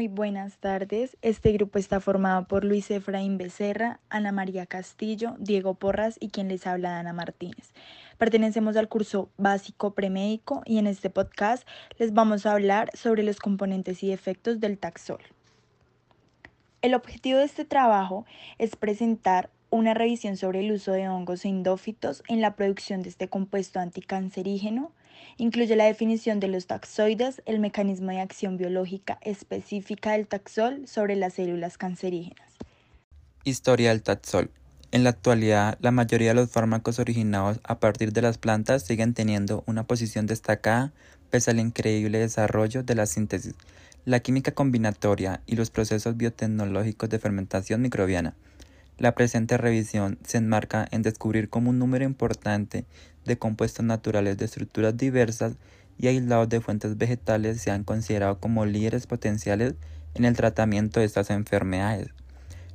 Muy buenas tardes. Este grupo está formado por Luis Efraín Becerra, Ana María Castillo, Diego Porras y quien les habla Ana Martínez. Pertenecemos al curso básico premédico y en este podcast les vamos a hablar sobre los componentes y efectos del taxol. El objetivo de este trabajo es presentar una revisión sobre el uso de hongos endófitos en la producción de este compuesto anticancerígeno, Incluye la definición de los taxoides, el mecanismo de acción biológica específica del taxol sobre las células cancerígenas. Historia del taxol. En la actualidad, la mayoría de los fármacos originados a partir de las plantas siguen teniendo una posición destacada pese al increíble desarrollo de la síntesis, la química combinatoria y los procesos biotecnológicos de fermentación microbiana. La presente revisión se enmarca en descubrir cómo un número importante de compuestos naturales de estructuras diversas y aislados de fuentes vegetales se han considerado como líderes potenciales en el tratamiento de estas enfermedades.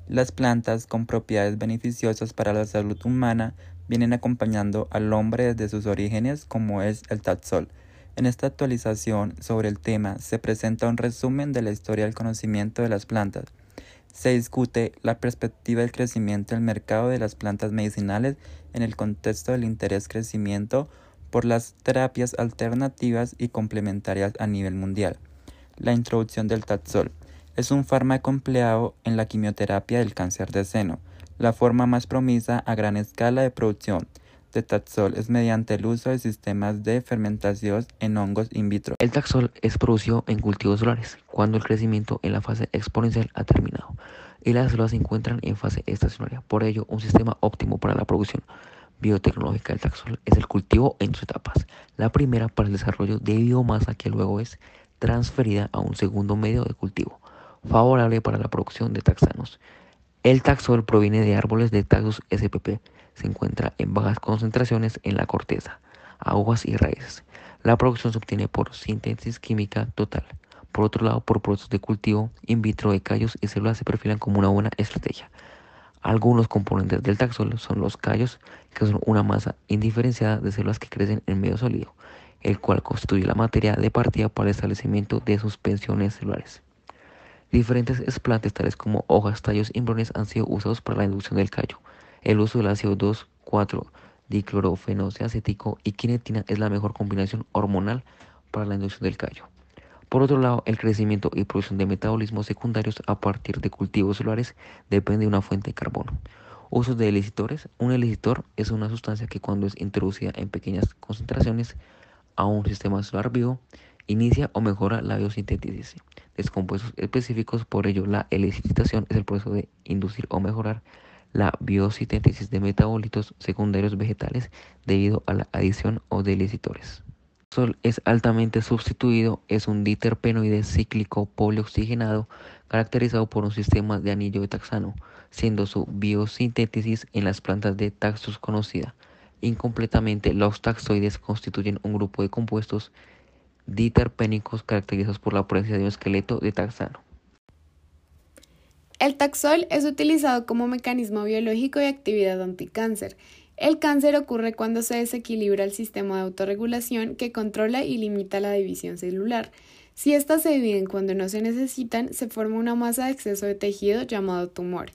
Las plantas con propiedades beneficiosas para la salud humana vienen acompañando al hombre desde sus orígenes como es el taxol. En esta actualización sobre el tema se presenta un resumen de la historia del conocimiento de las plantas se discute la perspectiva del crecimiento del mercado de las plantas medicinales en el contexto del interés crecimiento por las terapias alternativas y complementarias a nivel mundial. La introducción del Taxol es un fármaco empleado en la quimioterapia del cáncer de seno, la forma más promisa a gran escala de producción de Taxol es mediante el uso de sistemas de fermentación en hongos in vitro. El Taxol es producido en cultivos solares, cuando el crecimiento en la fase exponencial ha terminado y las células se encuentran en fase estacionaria. Por ello, un sistema óptimo para la producción biotecnológica del taxol es el cultivo en sus etapas. La primera para el desarrollo de biomasa que luego es transferida a un segundo medio de cultivo, favorable para la producción de taxanos. El taxol proviene de árboles de Taxus spp se encuentra en bajas concentraciones en la corteza, aguas y raíces. La producción se obtiene por síntesis química total. Por otro lado, por procesos de cultivo in vitro de callos y células se perfilan como una buena estrategia. Algunos componentes del taxol son los callos, que son una masa indiferenciada de células que crecen en medio sólido, el cual constituye la materia de partida para el establecimiento de suspensiones celulares. Diferentes explantes tales como hojas, tallos y embrones han sido usados para la inducción del callo. El uso del ácido 2,4-diclorofenoxacético y quinetina es la mejor combinación hormonal para la inducción del callo. Por otro lado, el crecimiento y producción de metabolismos secundarios a partir de cultivos celulares depende de una fuente de carbono. Usos de elicitores. Un elicitor es una sustancia que cuando es introducida en pequeñas concentraciones a un sistema celular vivo, inicia o mejora la biosíntesis de descompuestos específicos. Por ello, la elicitación es el proceso de inducir o mejorar la biosíntesis de metabolitos secundarios vegetales debido a la adición o de sol es altamente sustituido, es un diterpenoide cíclico polioxigenado caracterizado por un sistema de anillo de taxano, siendo su biosíntesis en las plantas de Taxus conocida. Incompletamente, los taxoides constituyen un grupo de compuestos diterpénicos caracterizados por la presencia de un esqueleto de taxano. El taxol es utilizado como mecanismo biológico de actividad anticáncer. El cáncer ocurre cuando se desequilibra el sistema de autorregulación que controla y limita la división celular. Si éstas se dividen cuando no se necesitan, se forma una masa de exceso de tejido llamado tumor.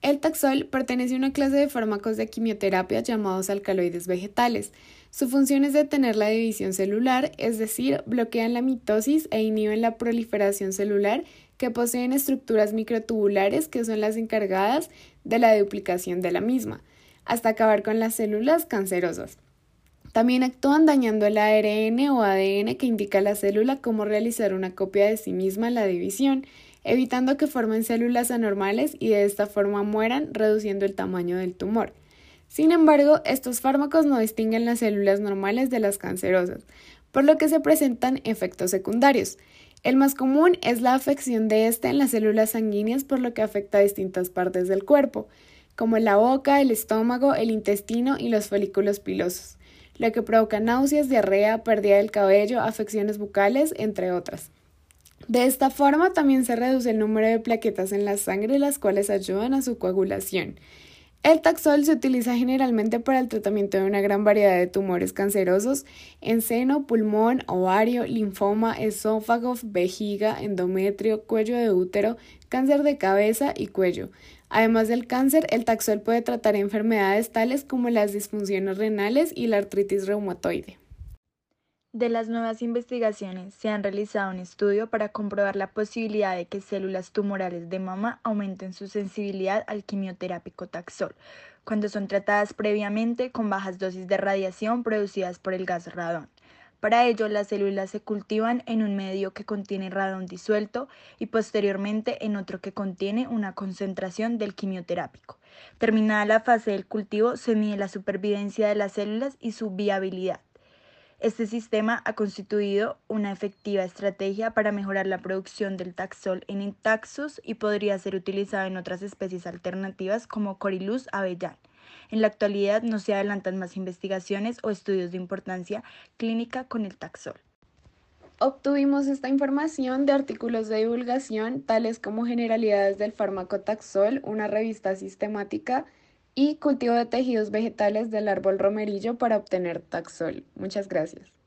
El taxol pertenece a una clase de fármacos de quimioterapia llamados alcaloides vegetales. Su función es detener la división celular, es decir, bloquean la mitosis e inhiben la proliferación celular que poseen estructuras microtubulares que son las encargadas de la duplicación de la misma, hasta acabar con las células cancerosas. También actúan dañando el ARN o ADN que indica a la célula cómo realizar una copia de sí misma en la división, evitando que formen células anormales y de esta forma mueran, reduciendo el tamaño del tumor. Sin embargo, estos fármacos no distinguen las células normales de las cancerosas, por lo que se presentan efectos secundarios. El más común es la afección de éste en las células sanguíneas por lo que afecta a distintas partes del cuerpo, como la boca, el estómago, el intestino y los folículos pilosos, lo que provoca náuseas, diarrea, pérdida del cabello, afecciones bucales, entre otras. De esta forma también se reduce el número de plaquetas en la sangre las cuales ayudan a su coagulación. El taxol se utiliza generalmente para el tratamiento de una gran variedad de tumores cancerosos en seno, pulmón, ovario, linfoma, esófago, vejiga, endometrio, cuello de útero, cáncer de cabeza y cuello. Además del cáncer, el taxol puede tratar enfermedades tales como las disfunciones renales y la artritis reumatoide. De las nuevas investigaciones, se han realizado un estudio para comprobar la posibilidad de que células tumorales de mama aumenten su sensibilidad al quimioterápico Taxol cuando son tratadas previamente con bajas dosis de radiación producidas por el gas radón. Para ello, las células se cultivan en un medio que contiene radón disuelto y posteriormente en otro que contiene una concentración del quimioterápico. Terminada la fase del cultivo, se mide la supervivencia de las células y su viabilidad. Este sistema ha constituido una efectiva estrategia para mejorar la producción del taxol en Intaxus y podría ser utilizado en otras especies alternativas como Corilus avellán. En la actualidad no se adelantan más investigaciones o estudios de importancia clínica con el taxol. Obtuvimos esta información de artículos de divulgación tales como Generalidades del fármaco Taxol, una revista sistemática, y cultivo de tejidos vegetales del árbol romerillo para obtener taxol. Muchas gracias.